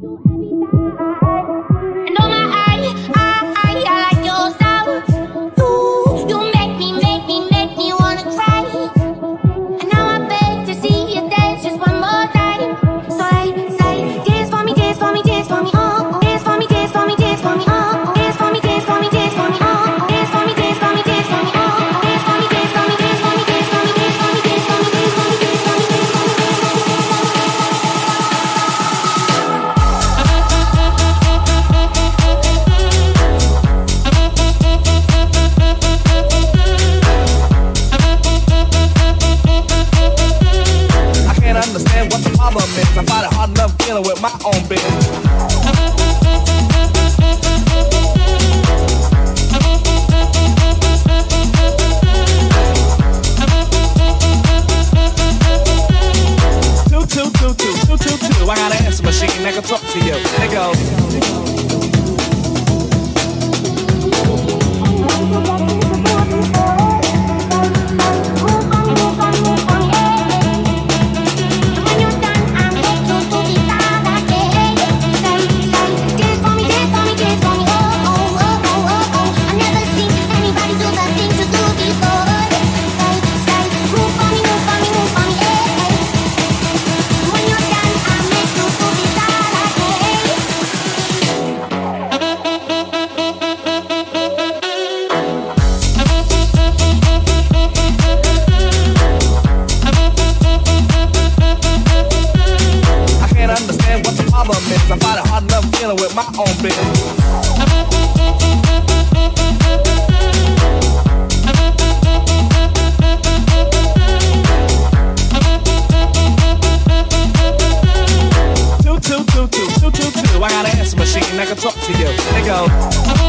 do anything. too. I got an answer machine that can talk to you. They goes. I can talk to you. They go.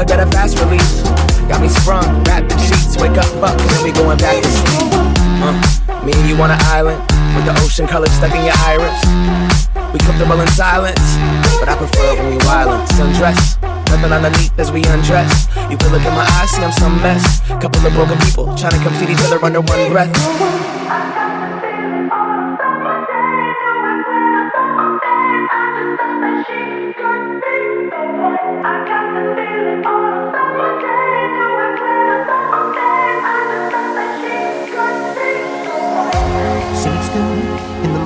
Got a fast release. Got me sprung, wrapped sheets, wake up, fuck, then we going back to sleep. Uh, me and you on an island with the ocean color stuck in your iris. We comfortable in silence, but I prefer when we wildin'. Sundress, nothing underneath as we undress. You can look in my eyes, see I'm some mess. Couple of broken people trying to complete each other under one breath.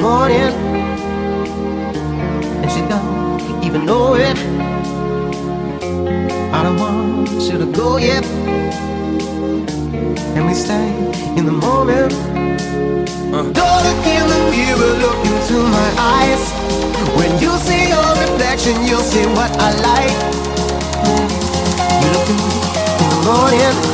morning. And she don't even know it. I don't want you to go yet. And we stay in the moment. Uh. Don't look in the mirror, look into my eyes. When you see your reflection, you'll see what I like. You look in the morning.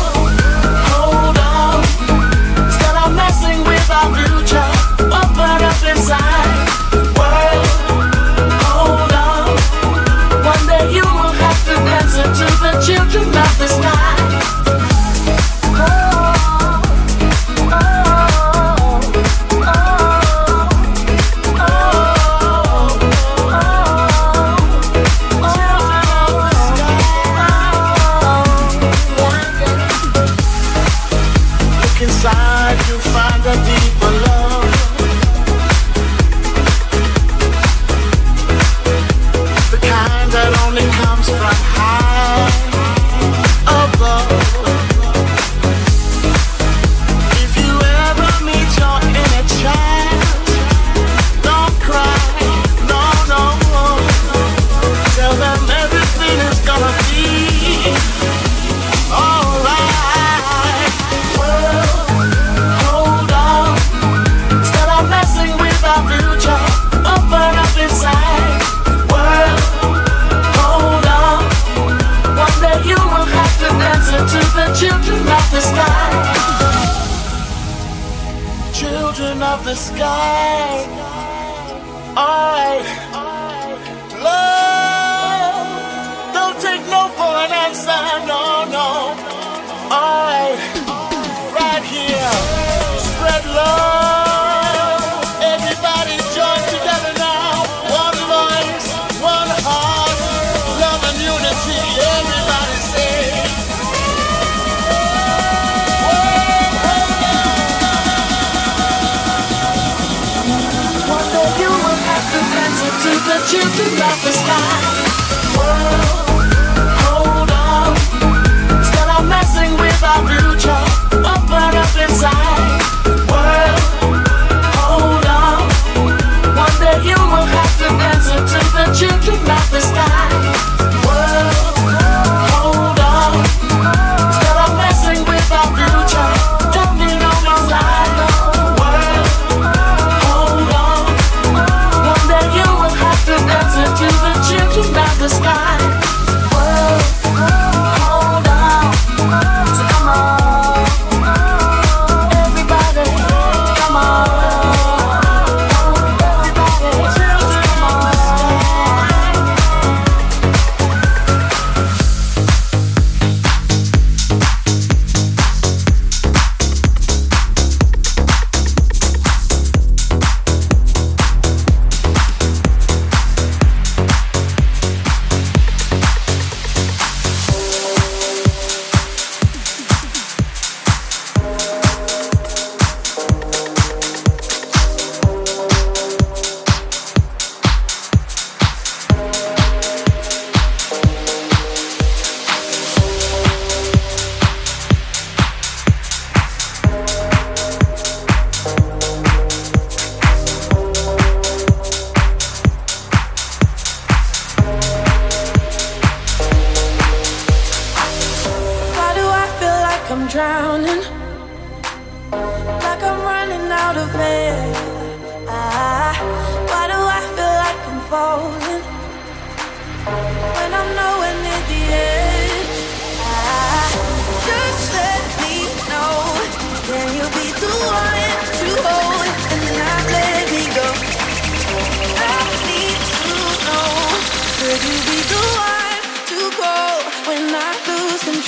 the sky. superstar.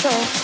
Control?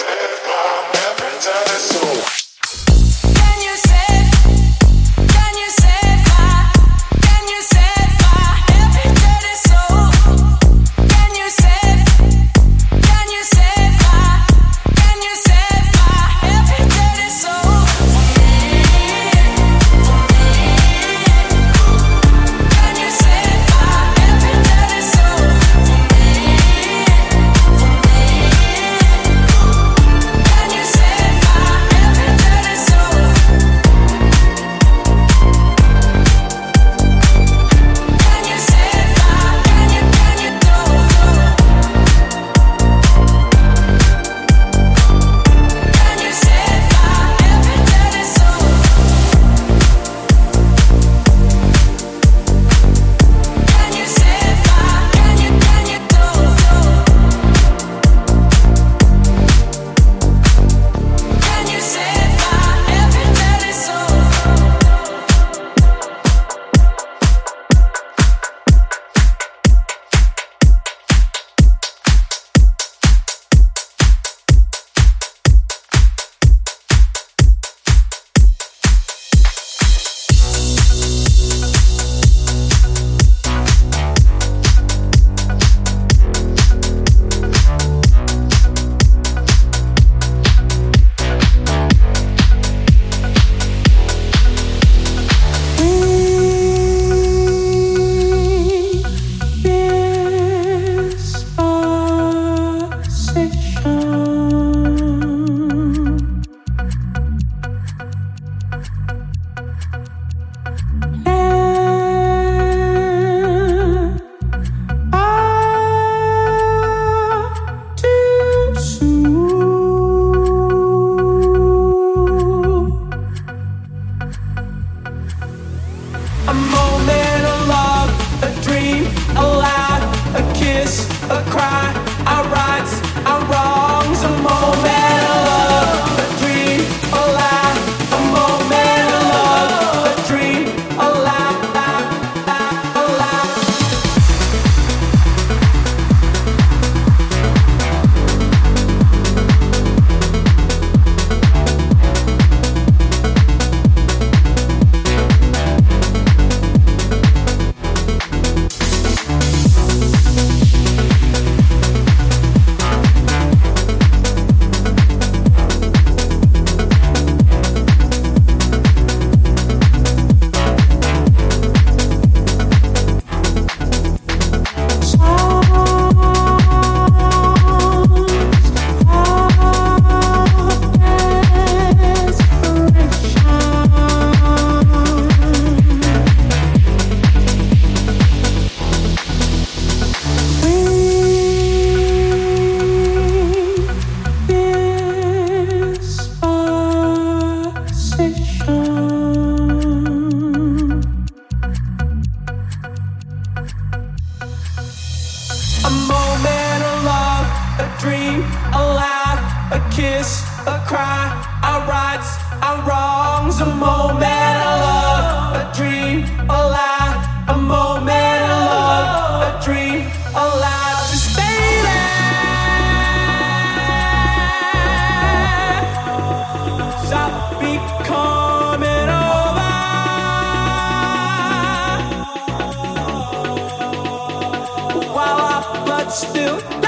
Yes. still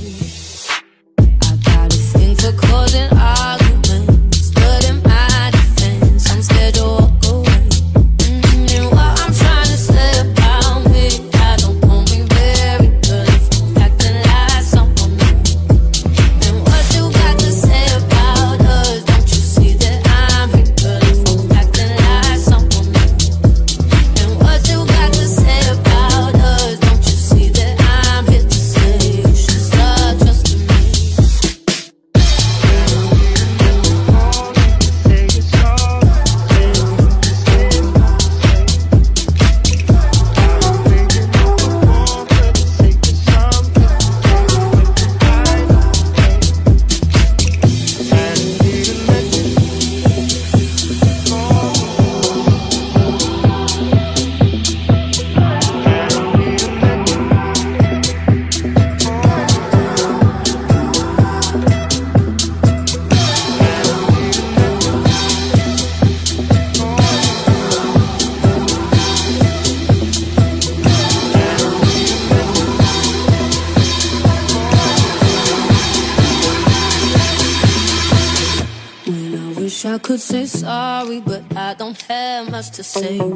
Say.